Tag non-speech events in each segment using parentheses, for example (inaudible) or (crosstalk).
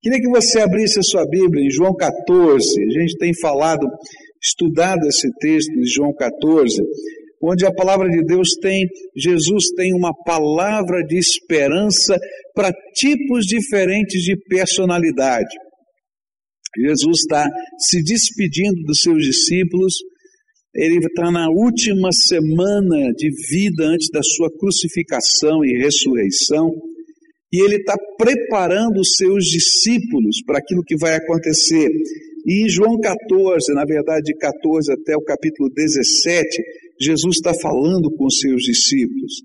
Queria que você abrisse a sua Bíblia em João 14. A gente tem falado, estudado esse texto de João 14, onde a palavra de Deus tem, Jesus tem uma palavra de esperança para tipos diferentes de personalidade. Jesus está se despedindo dos seus discípulos, ele está na última semana de vida antes da sua crucificação e ressurreição e ele está preparando os seus discípulos para aquilo que vai acontecer. E em João 14, na verdade, de 14 até o capítulo 17, Jesus está falando com os seus discípulos.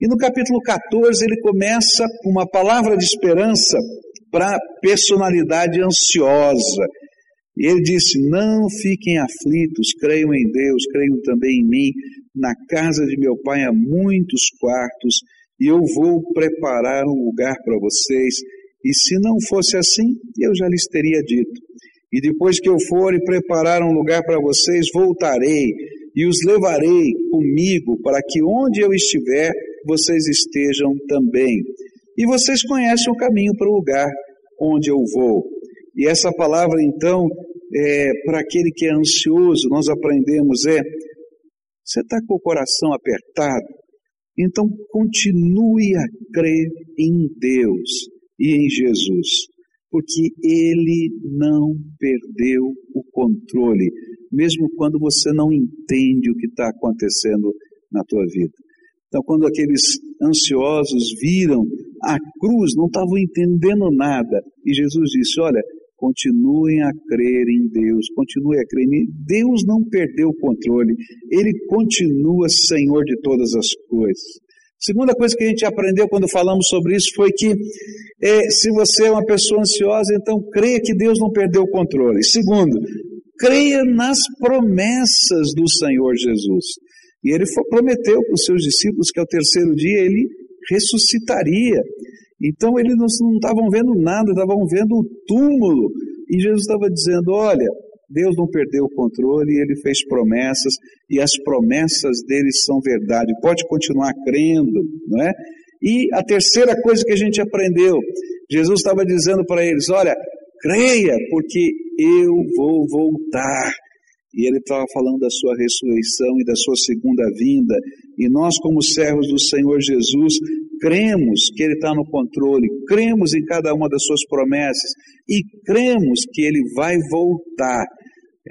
E no capítulo 14 ele começa uma palavra de esperança para a personalidade ansiosa. E ele disse: Não fiquem aflitos, creiam em Deus, creiam também em mim. Na casa de meu pai há muitos quartos e eu vou preparar um lugar para vocês. E se não fosse assim, eu já lhes teria dito. E depois que eu for e preparar um lugar para vocês, voltarei e os levarei comigo para que onde eu estiver, vocês estejam também. E vocês conhecem o caminho para o lugar onde eu vou. E essa palavra, então, é, para aquele que é ansioso, nós aprendemos é: você está com o coração apertado, então continue a crer em Deus e em Jesus, porque Ele não perdeu o controle, mesmo quando você não entende o que está acontecendo na tua vida. Então, quando aqueles ansiosos viram a cruz, não estavam entendendo nada, e Jesus disse: Olha, continuem a crer em Deus, continuem a crer em Deus não perdeu o controle, Ele continua Senhor de todas as coisas. Segunda coisa que a gente aprendeu quando falamos sobre isso foi que é, se você é uma pessoa ansiosa, então creia que Deus não perdeu o controle. Segundo, creia nas promessas do Senhor Jesus. E ele prometeu para os seus discípulos que ao terceiro dia ele ressuscitaria. Então eles não estavam vendo nada, estavam vendo o túmulo. E Jesus estava dizendo: Olha, Deus não perdeu o controle, ele fez promessas e as promessas dele são verdade. Pode continuar crendo, não é? E a terceira coisa que a gente aprendeu, Jesus estava dizendo para eles: Olha, creia, porque eu vou voltar. E ele estava falando da sua ressurreição e da sua segunda vinda. E nós, como servos do Senhor Jesus, cremos que Ele está no controle, cremos em cada uma das Suas promessas e cremos que Ele vai voltar.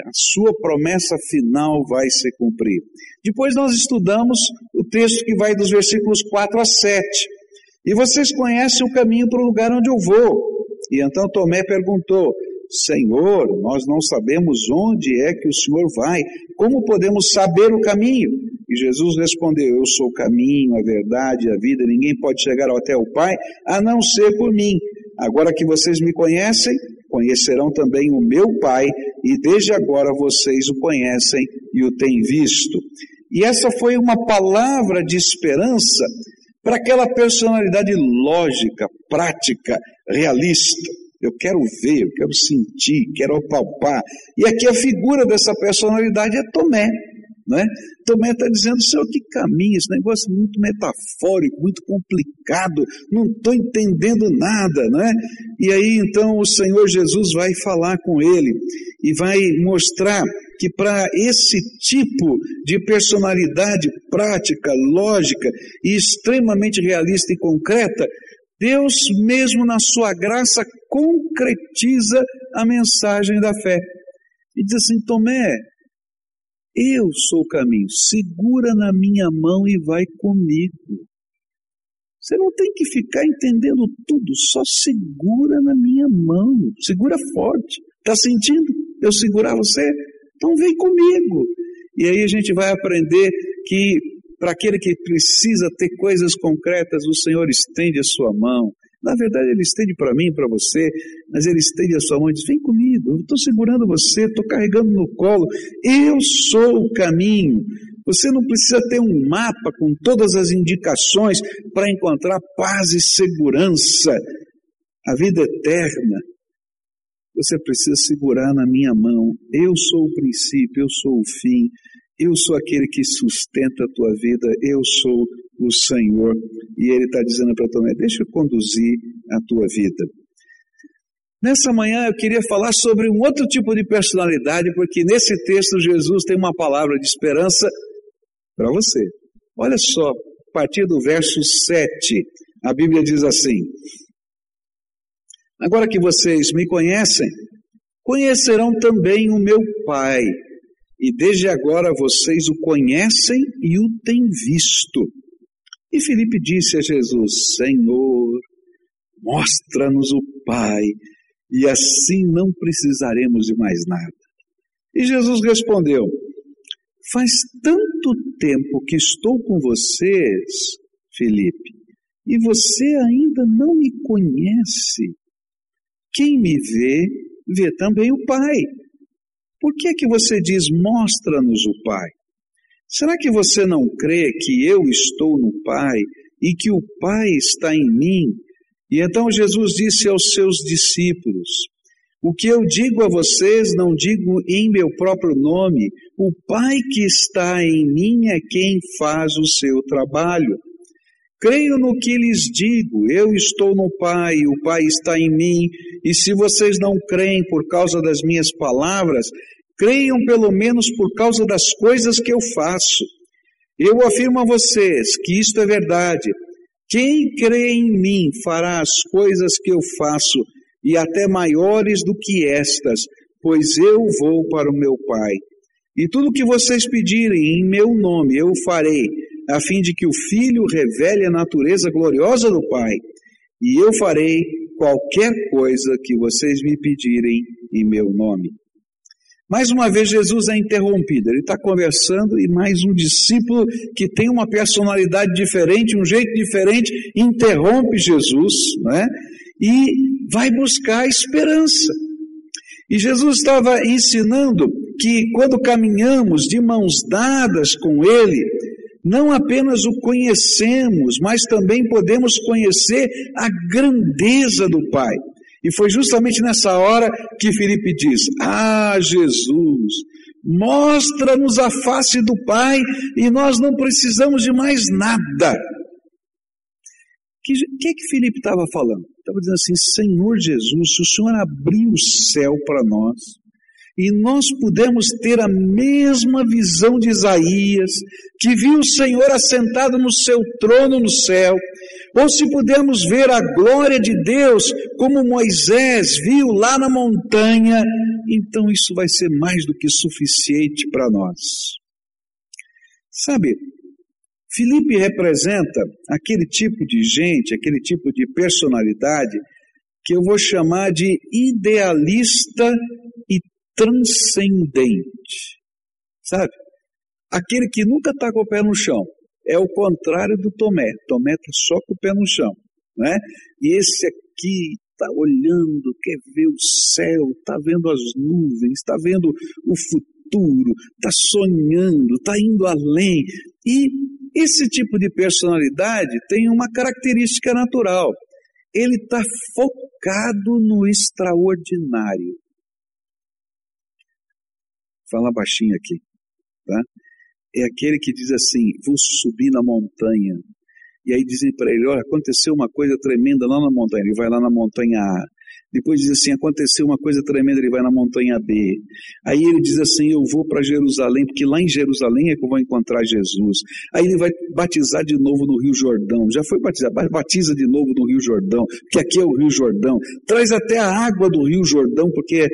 A Sua promessa final vai se cumprir. Depois nós estudamos o texto que vai dos versículos 4 a 7. E vocês conhecem o caminho para o lugar onde eu vou. E então Tomé perguntou: Senhor, nós não sabemos onde é que o Senhor vai, como podemos saber o caminho? E Jesus respondeu: Eu sou o caminho, a verdade, a vida, ninguém pode chegar até o Pai a não ser por mim. Agora que vocês me conhecem, conhecerão também o meu Pai, e desde agora vocês o conhecem e o têm visto. E essa foi uma palavra de esperança para aquela personalidade lógica, prática, realista. Eu quero ver, eu quero sentir, quero palpar. E aqui a figura dessa personalidade é Tomé. Né? Tomé está dizendo, Senhor, que caminho, esse negócio muito metafórico, muito complicado, não estou entendendo nada, né? E aí então o Senhor Jesus vai falar com ele e vai mostrar que para esse tipo de personalidade prática, lógica e extremamente realista e concreta, Deus mesmo na sua graça concretiza a mensagem da fé. E diz assim: Tomé, eu sou o caminho, segura na minha mão e vai comigo. Você não tem que ficar entendendo tudo, só segura na minha mão, segura forte. Está sentindo eu segurar você? Então vem comigo. E aí a gente vai aprender que para aquele que precisa ter coisas concretas, o Senhor estende a sua mão. Na verdade, Ele estende para mim, para você, mas Ele estende a sua mão e diz: Vem comigo, eu estou segurando você, estou carregando no colo, eu sou o caminho. Você não precisa ter um mapa com todas as indicações para encontrar paz e segurança, a vida eterna. Você precisa segurar na minha mão. Eu sou o princípio, eu sou o fim, eu sou aquele que sustenta a tua vida, eu sou o Senhor. E ele está dizendo para Tomé: deixa eu conduzir a tua vida. Nessa manhã eu queria falar sobre um outro tipo de personalidade, porque nesse texto Jesus tem uma palavra de esperança para você. Olha só, a partir do verso 7, a Bíblia diz assim: Agora que vocês me conhecem, conhecerão também o meu Pai, e desde agora vocês o conhecem e o têm visto. E Filipe disse a Jesus: Senhor, mostra-nos o Pai, e assim não precisaremos de mais nada. E Jesus respondeu: Faz tanto tempo que estou com vocês, Felipe, e você ainda não me conhece. Quem me vê, vê também o Pai. Por que que você diz, mostra-nos o Pai? Será que você não crê que eu estou no Pai e que o Pai está em mim? E então Jesus disse aos seus discípulos: O que eu digo a vocês, não digo em meu próprio nome, o Pai que está em mim é quem faz o seu trabalho. Creio no que lhes digo, eu estou no Pai, o Pai está em mim, e se vocês não creem por causa das minhas palavras, creiam pelo menos por causa das coisas que eu faço. Eu afirmo a vocês que isto é verdade. Quem crê em mim fará as coisas que eu faço, e até maiores do que estas, pois eu vou para o meu Pai. E tudo que vocês pedirem em meu nome eu farei a fim de que o Filho revele a natureza gloriosa do Pai, e eu farei qualquer coisa que vocês me pedirem em meu nome. Mais uma vez, Jesus é interrompido. Ele está conversando e mais um discípulo que tem uma personalidade diferente, um jeito diferente, interrompe Jesus né? e vai buscar esperança. E Jesus estava ensinando que quando caminhamos de mãos dadas com Ele, não apenas o conhecemos, mas também podemos conhecer a grandeza do Pai. E foi justamente nessa hora que Felipe diz: Ah, Jesus, mostra-nos a face do Pai e nós não precisamos de mais nada. O que, que, que Felipe estava falando? Estava dizendo assim: Senhor Jesus, se o Senhor abrir o céu para nós, e nós pudemos ter a mesma visão de Isaías, que viu o Senhor assentado no seu trono no céu, ou se pudermos ver a glória de Deus como Moisés viu lá na montanha, então isso vai ser mais do que suficiente para nós. Sabe, Filipe representa aquele tipo de gente, aquele tipo de personalidade que eu vou chamar de idealista e transcendente. Sabe? Aquele que nunca está com o pé no chão. É o contrário do Tomé. Tomé está só com o pé no chão. Né? E esse aqui está olhando, quer ver o céu, está vendo as nuvens, está vendo o futuro, está sonhando, está indo além. E esse tipo de personalidade tem uma característica natural. Ele está focado no extraordinário fala baixinho aqui, tá? É aquele que diz assim: vou subir na montanha. E aí dizem para ele: olha, aconteceu uma coisa tremenda lá na montanha. Ele vai lá na montanha A. Depois diz assim: aconteceu uma coisa tremenda, ele vai na montanha B. Aí ele diz assim: eu vou para Jerusalém, porque lá em Jerusalém é que eu vou encontrar Jesus. Aí ele vai batizar de novo no Rio Jordão. Já foi batizado, batiza de novo no Rio Jordão, porque aqui é o Rio Jordão. Traz até a água do Rio Jordão, porque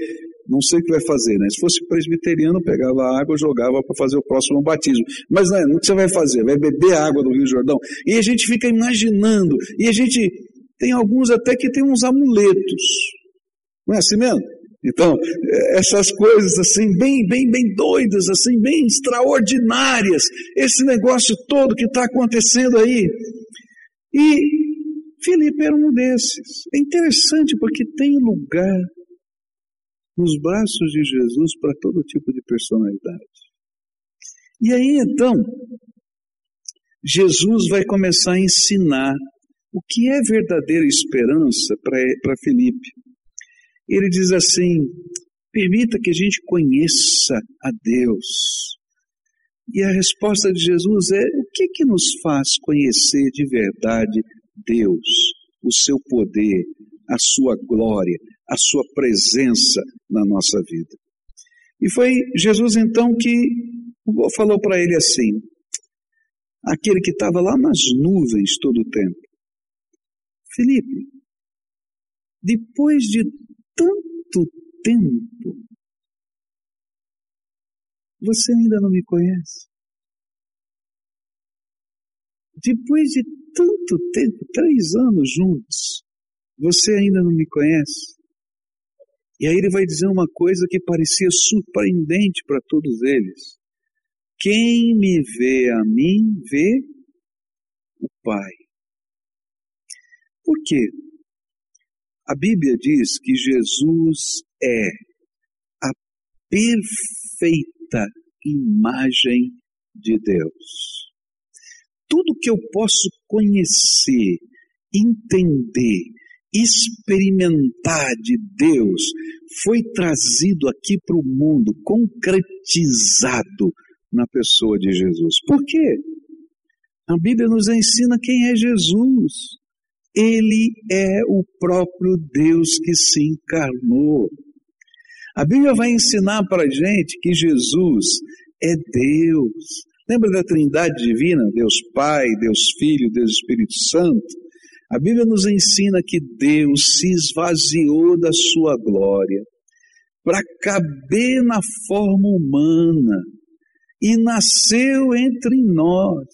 não sei o que vai fazer, né? Se fosse presbiteriano, pegava a água jogava para fazer o próximo batismo. Mas não, é, o que você vai fazer? Vai beber a água do Rio Jordão. E a gente fica imaginando. E a gente tem alguns até que tem uns amuletos. Não é assim mesmo? Então, essas coisas assim, bem, bem, bem doidas, assim, bem extraordinárias, esse negócio todo que está acontecendo aí. E Filipe era um desses. É interessante porque tem lugar nos braços de Jesus para todo tipo de personalidade. E aí então, Jesus vai começar a ensinar o que é verdadeira esperança para Felipe. Ele diz assim: permita que a gente conheça a Deus. E a resposta de Jesus é: o que, que nos faz conhecer de verdade Deus, o seu poder, a sua glória, a sua presença na nossa vida. E foi Jesus então que falou para ele assim, aquele que estava lá nas nuvens todo o tempo: Felipe, depois de tanto tempo, você ainda não me conhece? Depois de tanto tempo, três anos juntos, você ainda não me conhece? E aí ele vai dizer uma coisa que parecia surpreendente para todos eles. Quem me vê a mim, vê o Pai. Por quê? A Bíblia diz que Jesus é a perfeita imagem de Deus. Tudo que eu posso conhecer, entender, experimentar de Deus foi trazido aqui para o mundo, concretizado na pessoa de Jesus. Por quê? A Bíblia nos ensina quem é Jesus. Ele é o próprio Deus que se encarnou. A Bíblia vai ensinar para a gente que Jesus é Deus. Lembra da Trindade Divina? Deus Pai, Deus Filho, Deus Espírito Santo. A Bíblia nos ensina que Deus se esvaziou da sua glória para caber na forma humana e nasceu entre nós,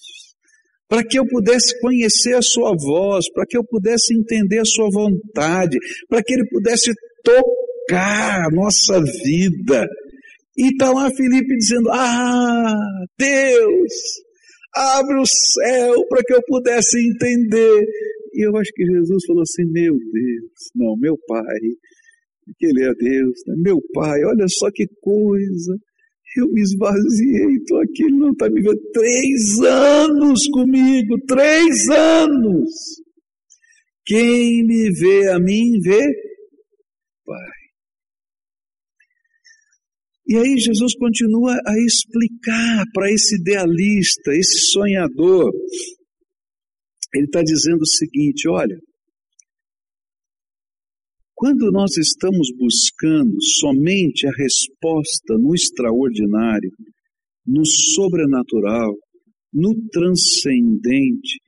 para que eu pudesse conhecer a sua voz, para que eu pudesse entender a sua vontade, para que ele pudesse tocar a nossa vida. E está lá Felipe dizendo: Ah, Deus, abre o céu para que eu pudesse entender. E eu acho que Jesus falou assim: Meu Deus, não, meu Pai, que Ele é Deus, né? meu Pai, olha só que coisa. Eu me esvaziei, estou aqui, Ele não está me vendo. Três anos comigo, três anos. Quem me vê a mim, vê Pai. E aí Jesus continua a explicar para esse idealista, esse sonhador, ele está dizendo o seguinte: olha, quando nós estamos buscando somente a resposta no extraordinário, no sobrenatural, no transcendente,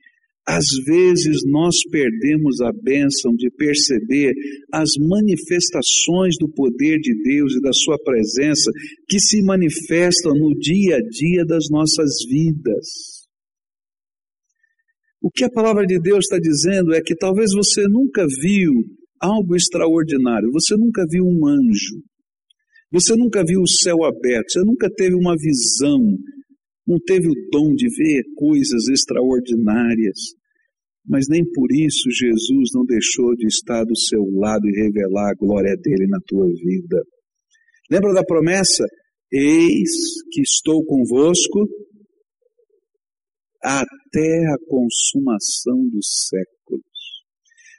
às vezes nós perdemos a bênção de perceber as manifestações do poder de Deus e da Sua presença que se manifestam no dia a dia das nossas vidas. O que a palavra de Deus está dizendo é que talvez você nunca viu algo extraordinário, você nunca viu um anjo, você nunca viu o céu aberto, você nunca teve uma visão, não teve o dom de ver coisas extraordinárias, mas nem por isso Jesus não deixou de estar do seu lado e revelar a glória dele na tua vida. Lembra da promessa? Eis que estou convosco até a consumação dos séculos.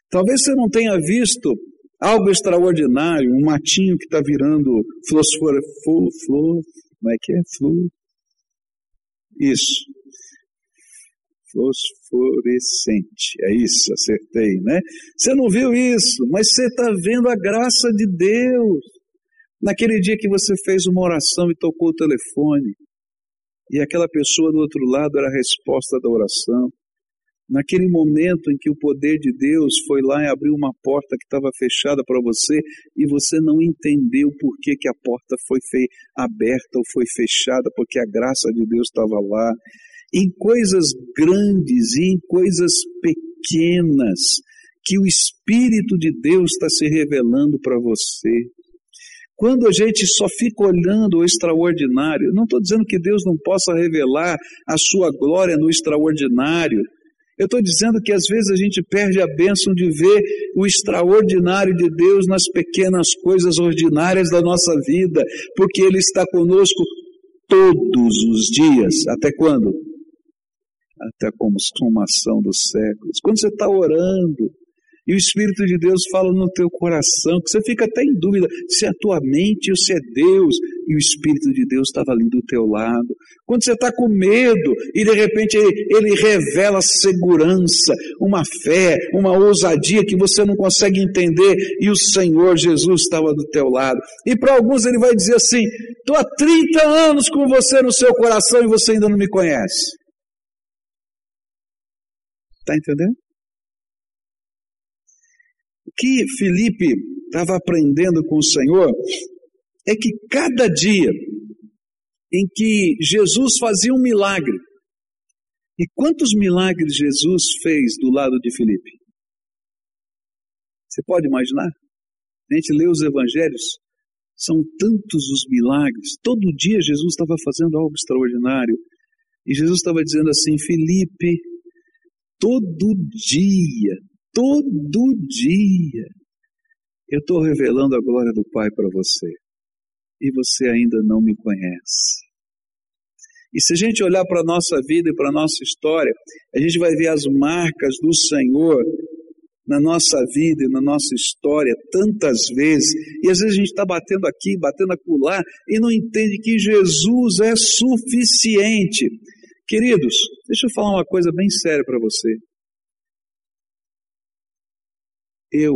Talvez você não tenha visto algo extraordinário, um matinho que está virando fosfor, flor, flor, como é que é? Flor. Isso. Fosforescente. É isso, acertei, né? Você não viu isso, mas você está vendo a graça de Deus. Naquele dia que você fez uma oração e tocou o telefone, e aquela pessoa do outro lado era a resposta da oração. Naquele momento em que o poder de Deus foi lá e abriu uma porta que estava fechada para você e você não entendeu por que, que a porta foi aberta ou foi fechada, porque a graça de Deus estava lá. Em coisas grandes e em coisas pequenas que o Espírito de Deus está se revelando para você. Quando a gente só fica olhando o extraordinário, não estou dizendo que Deus não possa revelar a sua glória no extraordinário. Eu estou dizendo que às vezes a gente perde a bênção de ver o extraordinário de Deus nas pequenas coisas ordinárias da nossa vida, porque Ele está conosco todos os dias. Até quando? Até a consumação dos séculos. Quando você está orando, e o Espírito de Deus fala no teu coração, que você fica até em dúvida se é a tua mente ou se é Deus. e o Espírito de Deus estava ali do teu lado. Quando você está com medo e de repente ele, ele revela segurança, uma fé, uma ousadia que você não consegue entender e o Senhor Jesus estava do teu lado. E para alguns ele vai dizer assim: estou há 30 anos com você no seu coração e você ainda não me conhece. Está entendendo? O que Felipe estava aprendendo com o Senhor é que cada dia em que Jesus fazia um milagre, e quantos milagres Jesus fez do lado de Filipe? Você pode imaginar? A gente lê os evangelhos, são tantos os milagres. Todo dia Jesus estava fazendo algo extraordinário. E Jesus estava dizendo assim: Felipe, todo dia, todo dia, eu estou revelando a glória do Pai para você. E você ainda não me conhece. E se a gente olhar para a nossa vida e para a nossa história, a gente vai ver as marcas do Senhor na nossa vida e na nossa história tantas vezes, e às vezes a gente está batendo aqui, batendo acolá, e não entende que Jesus é suficiente. Queridos, deixa eu falar uma coisa bem séria para você. Eu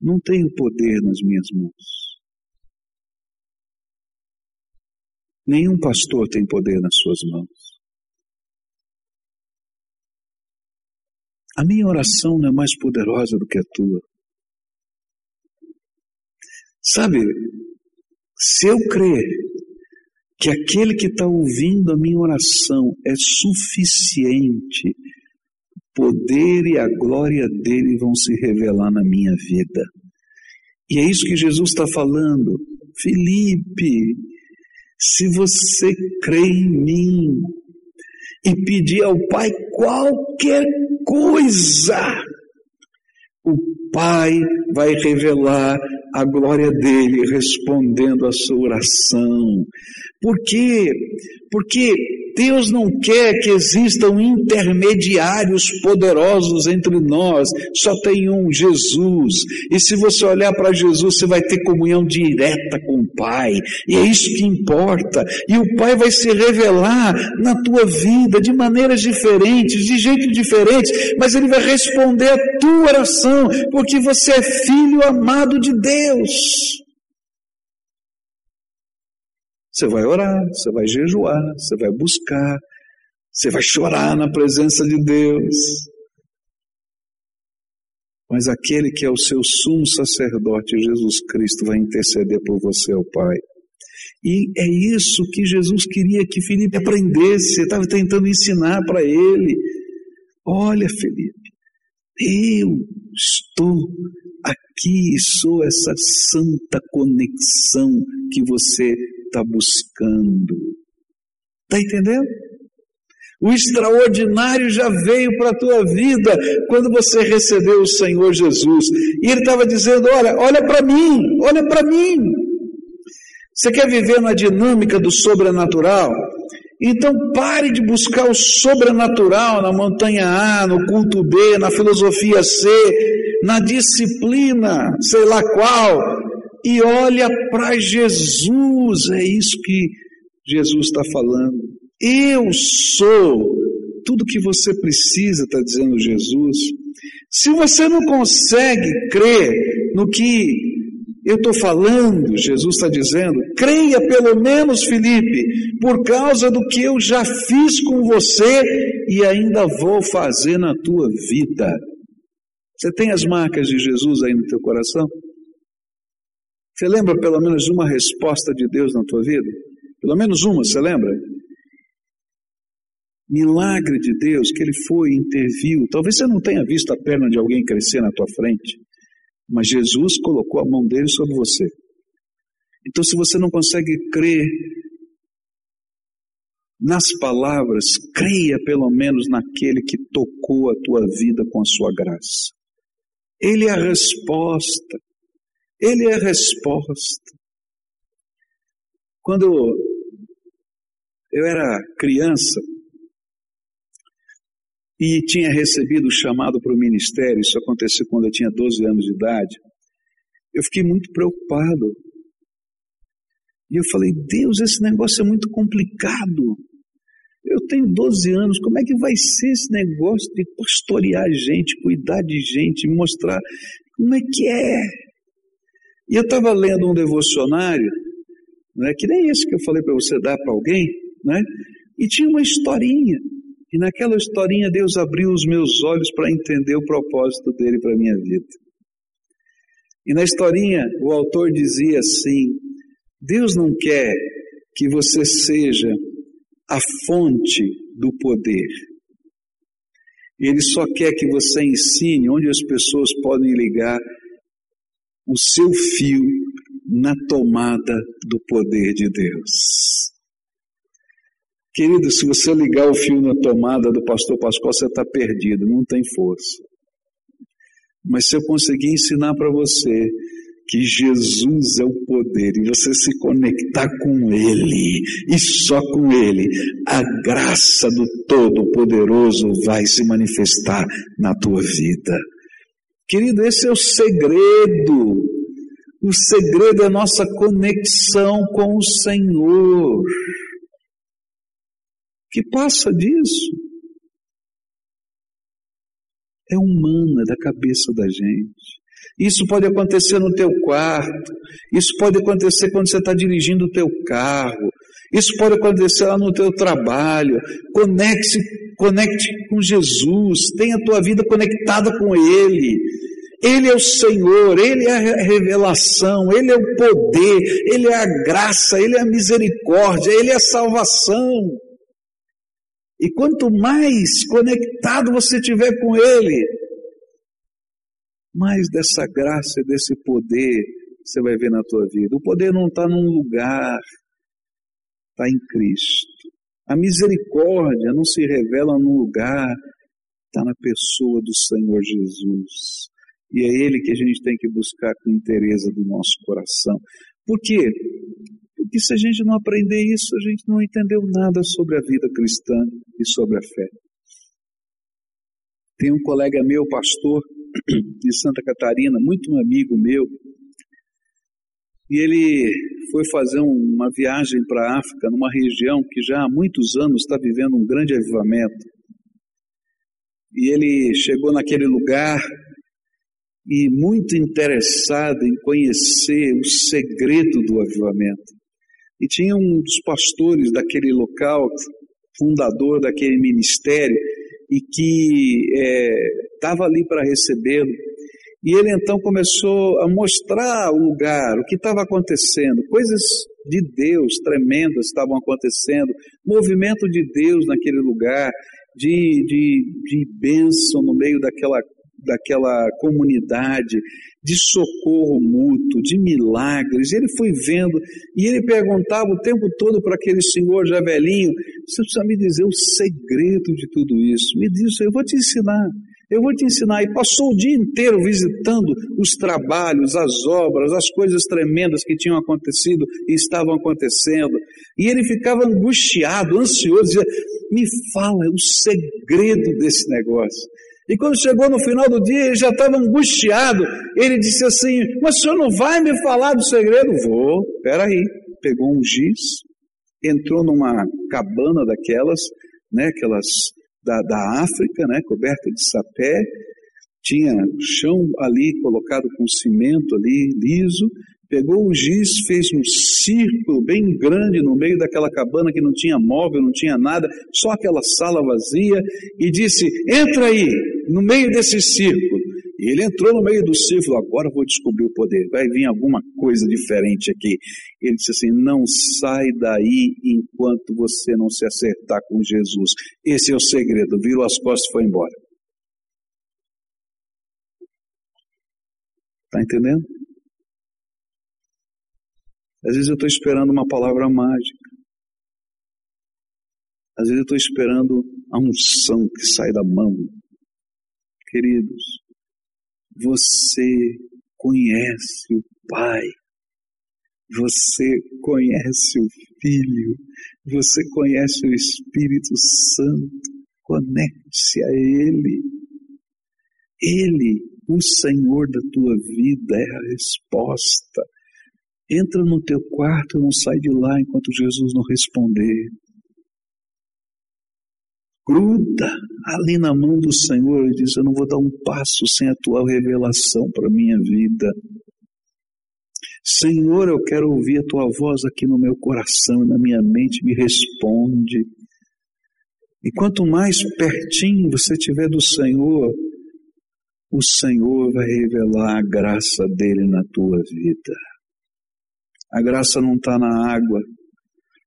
não tenho poder nas minhas mãos. Nenhum pastor tem poder nas suas mãos. A minha oração não é mais poderosa do que a tua. Sabe, se eu crer que aquele que está ouvindo a minha oração é suficiente, poder e a glória dele vão se revelar na minha vida. E é isso que Jesus está falando. Felipe, se você crê em mim e pedir ao Pai qualquer coisa, o Pai vai revelar a glória dele respondendo a sua oração. Por quê? Porque Deus não quer que existam intermediários poderosos entre nós, só tem um, Jesus. E se você olhar para Jesus, você vai ter comunhão direta com o Pai, e é isso que importa. E o Pai vai se revelar na tua vida de maneiras diferentes, de jeitos diferentes, mas Ele vai responder a tua oração, porque você é filho amado de Deus. Você vai orar, você vai jejuar, você vai buscar, você vai chorar na presença de Deus. Mas aquele que é o seu sumo sacerdote, Jesus Cristo, vai interceder por você ao Pai. E é isso que Jesus queria que Felipe aprendesse, estava tentando ensinar para ele. Olha, Felipe, eu estou aqui, sou essa santa conexão que você está buscando. Está entendendo? O extraordinário já veio para a tua vida quando você recebeu o Senhor Jesus. E Ele estava dizendo: Olha, olha para mim, olha para mim. Você quer viver na dinâmica do sobrenatural? Então pare de buscar o sobrenatural na montanha A, no culto B, na filosofia C, na disciplina, sei lá qual, e olha para Jesus. É isso que Jesus está falando. Eu sou tudo que você precisa, está dizendo Jesus. Se você não consegue crer no que eu estou falando, Jesus está dizendo, creia pelo menos, Felipe, por causa do que eu já fiz com você e ainda vou fazer na tua vida. Você tem as marcas de Jesus aí no teu coração? Você lembra pelo menos uma resposta de Deus na tua vida? Pelo menos uma, você lembra? Milagre de Deus que Ele foi, interviu. Talvez você não tenha visto a perna de alguém crescer na tua frente, mas Jesus colocou a mão dele sobre você. Então, se você não consegue crer nas palavras, creia pelo menos naquele que tocou a tua vida com a sua graça. Ele é a resposta. Ele é a resposta. Quando eu era criança e tinha recebido o chamado para o ministério, isso aconteceu quando eu tinha 12 anos de idade, eu fiquei muito preocupado. E eu falei, Deus, esse negócio é muito complicado. Eu tenho 12 anos, como é que vai ser esse negócio de pastorear gente, cuidar de gente, mostrar como é que é? E eu estava lendo um devocionário, né, que nem esse que eu falei para você dar para alguém, né, e tinha uma historinha. E naquela historinha Deus abriu os meus olhos para entender o propósito dele para a minha vida. E na historinha o autor dizia assim: Deus não quer que você seja a fonte do poder. Ele só quer que você ensine onde as pessoas podem ligar o seu fio na tomada do poder de Deus. Querido, se você ligar o fio na tomada do pastor Pascoal, você está perdido, não tem força. Mas se eu conseguir ensinar para você que Jesus é o poder e você se conectar com Ele e só com Ele, a graça do Todo-Poderoso vai se manifestar na tua vida. Querido, esse é o segredo. O segredo é a nossa conexão com o Senhor. Que passa disso? É humana, é da cabeça da gente. Isso pode acontecer no teu quarto, isso pode acontecer quando você está dirigindo o teu carro, isso pode acontecer lá no teu trabalho. Conecte, conecte com Jesus, tenha a tua vida conectada com Ele. Ele é o Senhor, Ele é a revelação, Ele é o poder, Ele é a graça, Ele é a misericórdia, Ele é a salvação. E quanto mais conectado você tiver com Ele, mais dessa graça e desse poder você vai ver na tua vida. O poder não está num lugar, está em Cristo. A misericórdia não se revela num lugar, está na pessoa do Senhor Jesus. E é Ele que a gente tem que buscar com interesse do nosso coração. Por quê? Porque se a gente não aprender isso, a gente não entendeu nada sobre a vida cristã e sobre a fé. Tem um colega meu, pastor, de Santa Catarina, muito um amigo meu, e ele foi fazer uma viagem para a África, numa região que já há muitos anos está vivendo um grande avivamento. E ele chegou naquele lugar e muito interessado em conhecer o segredo do avivamento. E tinha um dos pastores daquele local, fundador daquele ministério, e que estava é, ali para recebê-lo. E ele então começou a mostrar o lugar, o que estava acontecendo, coisas de Deus tremendas estavam acontecendo, movimento de Deus naquele lugar, de, de, de bênção no meio daquela, daquela comunidade, de socorro mútuo, de milagres. Ele foi vendo e ele perguntava o tempo todo para aquele senhor já velhinho: você precisa me dizer o segredo de tudo isso. Me diz, eu vou te ensinar. Eu vou te ensinar. E passou o dia inteiro visitando os trabalhos, as obras, as coisas tremendas que tinham acontecido e estavam acontecendo. E ele ficava angustiado, ansioso, dizia: Me fala o segredo desse negócio. E quando chegou no final do dia, ele já estava angustiado. Ele disse assim: Mas o senhor não vai me falar do segredo? Vou, peraí. Pegou um giz, entrou numa cabana daquelas, né, aquelas da, da África, né, coberta de sapé, tinha chão ali colocado com cimento ali liso, pegou o giz, fez um círculo bem grande no meio daquela cabana que não tinha móvel, não tinha nada, só aquela sala vazia, e disse: Entra aí, no meio desse círculo. Ele entrou no meio do círculo, agora vou descobrir o poder, vai vir alguma coisa diferente aqui. Ele disse assim: não sai daí enquanto você não se acertar com Jesus. Esse é o segredo. Virou as costas e foi embora. Está entendendo? Às vezes eu estou esperando uma palavra mágica. Às vezes eu estou esperando a unção que sai da mão. Queridos, você conhece o Pai, você conhece o Filho, você conhece o Espírito Santo. Conecte-se a Ele. Ele, o Senhor da tua vida, é a resposta. Entra no teu quarto e não sai de lá enquanto Jesus não responder. Gruda ali na mão do Senhor e diz: Eu não vou dar um passo sem a tua revelação para a minha vida. Senhor, eu quero ouvir a tua voz aqui no meu coração e na minha mente, me responde. E quanto mais pertinho você estiver do Senhor, o Senhor vai revelar a graça dele na tua vida. A graça não está na água,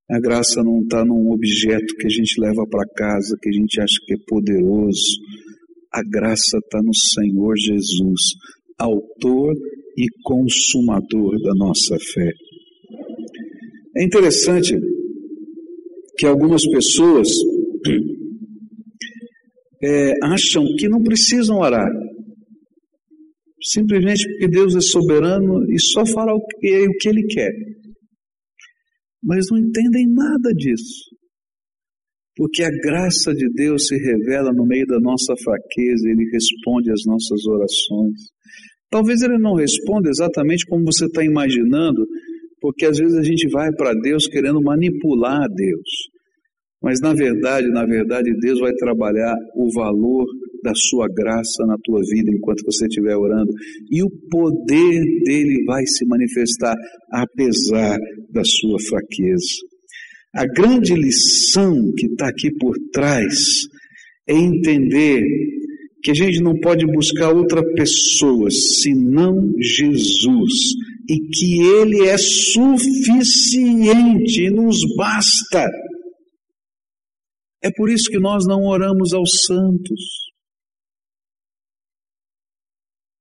a graça não está num objeto que a gente leva para casa, que a gente acha que é poderoso. A graça está no Senhor Jesus, autor e consumador da nossa fé. É interessante que algumas pessoas é, acham que não precisam orar simplesmente porque Deus é soberano e só fará o que, o que Ele quer. Mas não entendem nada disso. Porque a graça de Deus se revela no meio da nossa fraqueza, Ele responde às nossas orações. Talvez Ele não responda exatamente como você está imaginando, porque às vezes a gente vai para Deus querendo manipular Deus. Mas na verdade, na verdade, Deus vai trabalhar o valor da sua graça na tua vida enquanto você estiver orando, e o poder dele vai se manifestar apesar da sua fraqueza. A grande lição que está aqui por trás é entender que a gente não pode buscar outra pessoa senão Jesus e que Ele é suficiente nos basta. É por isso que nós não oramos aos santos.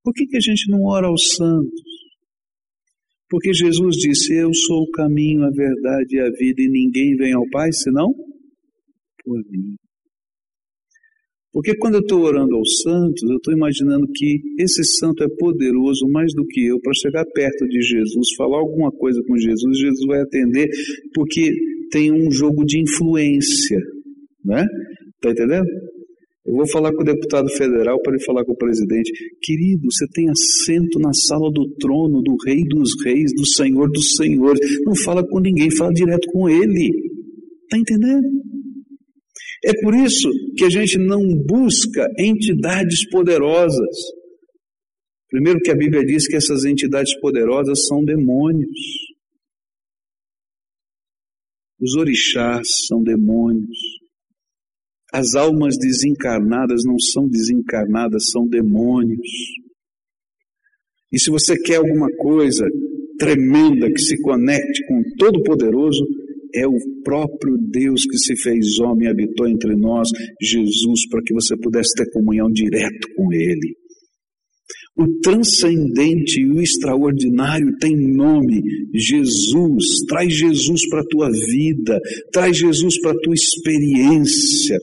Por que, que a gente não ora aos santos? Porque Jesus disse: Eu sou o caminho, a verdade e a vida, e ninguém vem ao Pai senão por mim. Porque quando eu estou orando aos santos, eu estou imaginando que esse santo é poderoso mais do que eu para chegar perto de Jesus, falar alguma coisa com Jesus, Jesus vai atender, porque tem um jogo de influência, né? Está entendendo? Eu vou falar com o deputado federal para ele falar com o presidente. Querido, você tem assento na sala do trono do Rei dos Reis, do Senhor dos Senhores. Não fala com ninguém, fala direto com ele. Está entendendo? É por isso que a gente não busca entidades poderosas. Primeiro que a Bíblia diz que essas entidades poderosas são demônios. Os orixás são demônios. As almas desencarnadas não são desencarnadas, são demônios. E se você quer alguma coisa tremenda que se conecte com o Todo-Poderoso, é o próprio Deus que se fez homem e habitou entre nós, Jesus, para que você pudesse ter comunhão direto com Ele. O transcendente e o extraordinário tem nome, Jesus. Traz Jesus para a tua vida, traz Jesus para a tua experiência.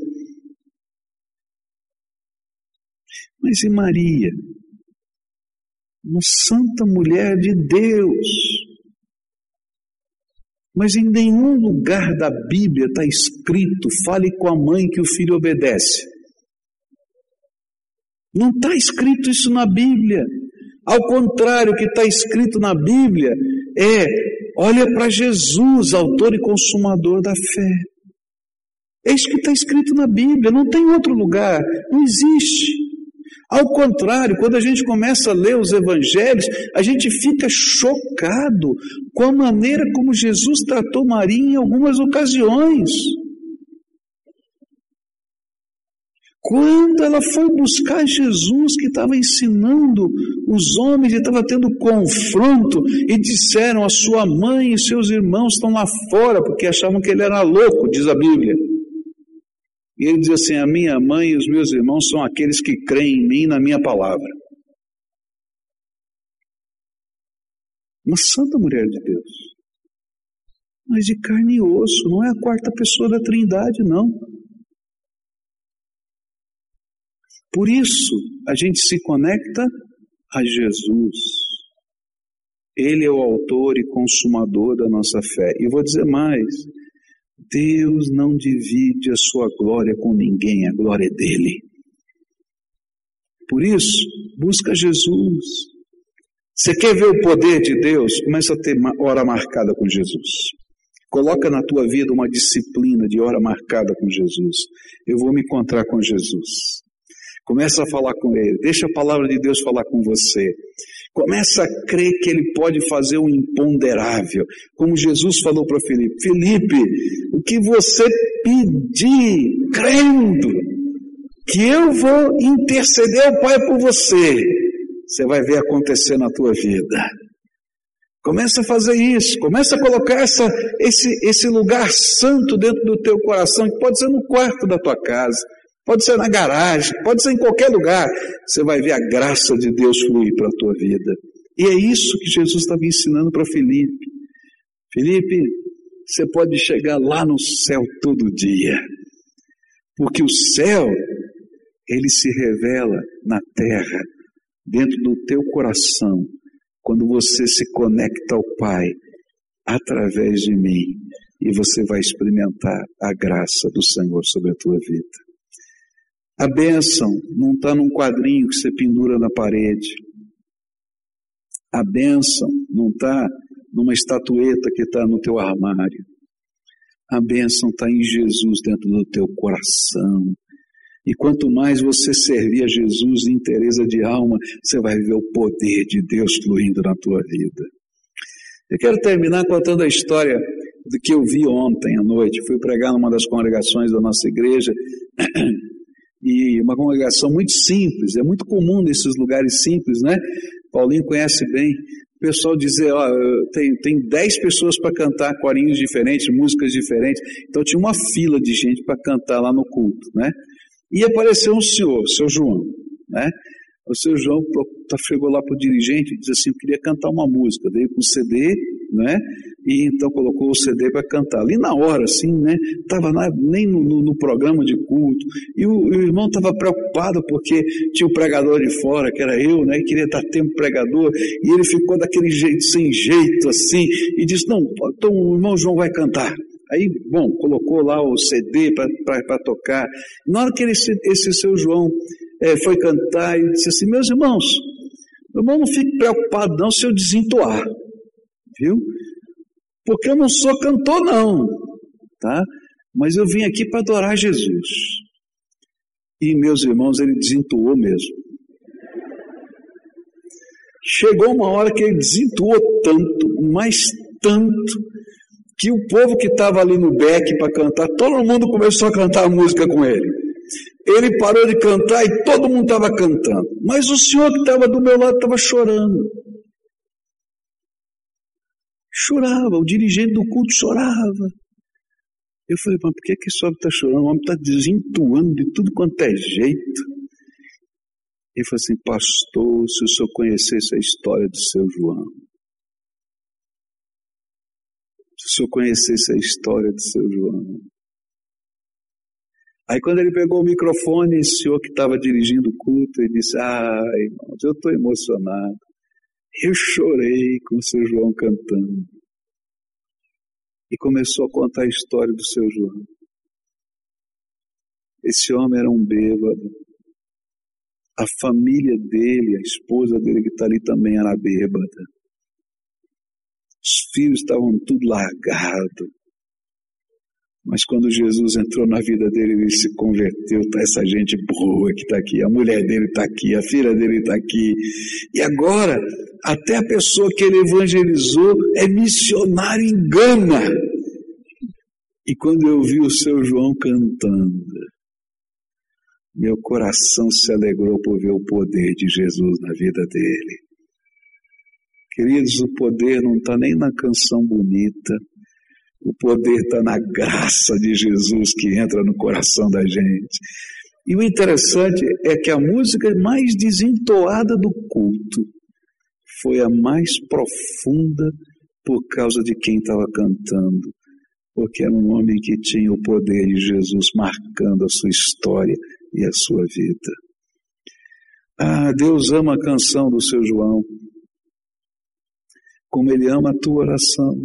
Mas e Maria? Uma santa mulher de Deus. Mas em nenhum lugar da Bíblia está escrito: fale com a mãe que o filho obedece. Não está escrito isso na Bíblia. Ao contrário, o que está escrito na Bíblia é: olha para Jesus, autor e consumador da fé. É isso que está escrito na Bíblia, não tem outro lugar, não existe. Ao contrário, quando a gente começa a ler os evangelhos, a gente fica chocado com a maneira como Jesus tratou Maria em algumas ocasiões. Quando ela foi buscar Jesus, que estava ensinando os homens, e estava tendo confronto, e disseram: A sua mãe e seus irmãos estão lá fora, porque achavam que ele era louco, diz a Bíblia. E ele diz assim: A minha mãe e os meus irmãos são aqueles que creem em mim na minha palavra. Uma santa mulher de Deus. Mas de carne e osso, não é a quarta pessoa da Trindade, não. Por isso, a gente se conecta a Jesus. Ele é o autor e consumador da nossa fé. E vou dizer mais: Deus não divide a sua glória com ninguém, a glória é dele. Por isso, busca Jesus. Você quer ver o poder de Deus? Começa a ter hora marcada com Jesus. Coloca na tua vida uma disciplina de hora marcada com Jesus. Eu vou me encontrar com Jesus. Começa a falar com Ele. Deixa a palavra de Deus falar com você. Começa a crer que Ele pode fazer o imponderável. Como Jesus falou para Felipe: Felipe, o que você pedir, crendo, que eu vou interceder ao Pai por você, você vai ver acontecer na tua vida. Começa a fazer isso, começa a colocar essa, esse, esse lugar santo dentro do teu coração, que pode ser no quarto da tua casa, pode ser na garagem, pode ser em qualquer lugar. Você vai ver a graça de Deus fluir para a tua vida. E é isso que Jesus estava ensinando para Felipe. Felipe, você pode chegar lá no céu todo dia, porque o céu, ele se revela na terra, dentro do teu coração quando você se conecta ao Pai através de mim e você vai experimentar a graça do Senhor sobre a tua vida. A bênção não está num quadrinho que você pendura na parede. A bênção não está numa estatueta que está no teu armário. A bênção está em Jesus dentro do teu coração, e quanto mais você servir a Jesus em interesa de alma, você vai ver o poder de Deus fluindo na tua vida. Eu quero terminar contando a história do que eu vi ontem à noite. Fui pregar numa das congregações da nossa igreja, (clears throat) e uma congregação muito simples, é muito comum nesses lugares simples, né? Paulinho conhece bem. O pessoal dizer, ó, tem, tem dez pessoas para cantar corinhos diferentes, músicas diferentes. Então tinha uma fila de gente para cantar lá no culto, né? E apareceu um senhor, o seu João, né? O seu João tá, chegou lá para o dirigente e disse assim: Eu queria cantar uma música. Veio com CD, né? E então colocou o CD para cantar. Ali na hora, assim, né? Estava nem no, no, no, programa de culto. E o, o irmão estava preocupado porque tinha o pregador de fora, que era eu, né? E queria dar tempo pregador. E ele ficou daquele jeito, sem jeito, assim. E disse: Não, então o irmão João vai cantar. Aí, bom, colocou lá o CD para tocar. Na hora que ele, esse seu João é, foi cantar, ele disse assim: Meus irmãos, meu irmão, não fique preocupado não se eu desentoar, viu? Porque eu não sou cantor, não, tá? Mas eu vim aqui para adorar Jesus. E, meus irmãos, ele desentoou mesmo. Chegou uma hora que ele desentoou tanto, mas tanto, que o povo que estava ali no beck para cantar, todo mundo começou a cantar a música com ele. Ele parou de cantar e todo mundo estava cantando. Mas o senhor que estava do meu lado estava chorando. Chorava, o dirigente do culto chorava. Eu falei, mas por que, que esse homem está chorando? O homem está desentuando de tudo quanto é jeito. Ele falou assim, pastor, se o senhor conhecesse a história do seu João, se o senhor conhecesse a história do seu João. Aí quando ele pegou o microfone, esse senhor que estava dirigindo o culto, ele disse, ah, irmãos, eu estou emocionado. Eu chorei com o seu João cantando. E começou a contar a história do seu João. Esse homem era um bêbado. A família dele, a esposa dele que está ali também era bêbada. Os filhos estavam tudo largado. Mas quando Jesus entrou na vida dele, ele se converteu. Tá essa gente boa que está aqui, a mulher dele está aqui, a filha dele está aqui. E agora, até a pessoa que ele evangelizou é missionário em Gana. E quando eu vi o seu João cantando, meu coração se alegrou por ver o poder de Jesus na vida dele. Queridos, o poder não está nem na canção bonita, o poder está na graça de Jesus que entra no coração da gente. E o interessante é que a música mais desentoada do culto foi a mais profunda por causa de quem estava cantando, porque era um homem que tinha o poder de Jesus marcando a sua história e a sua vida. Ah, Deus ama a canção do seu João como Ele ama a tua oração.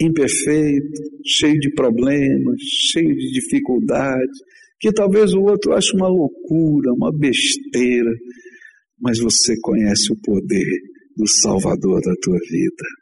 Imperfeito, cheio de problemas, cheio de dificuldades, que talvez o outro ache uma loucura, uma besteira, mas você conhece o poder do Salvador da tua vida.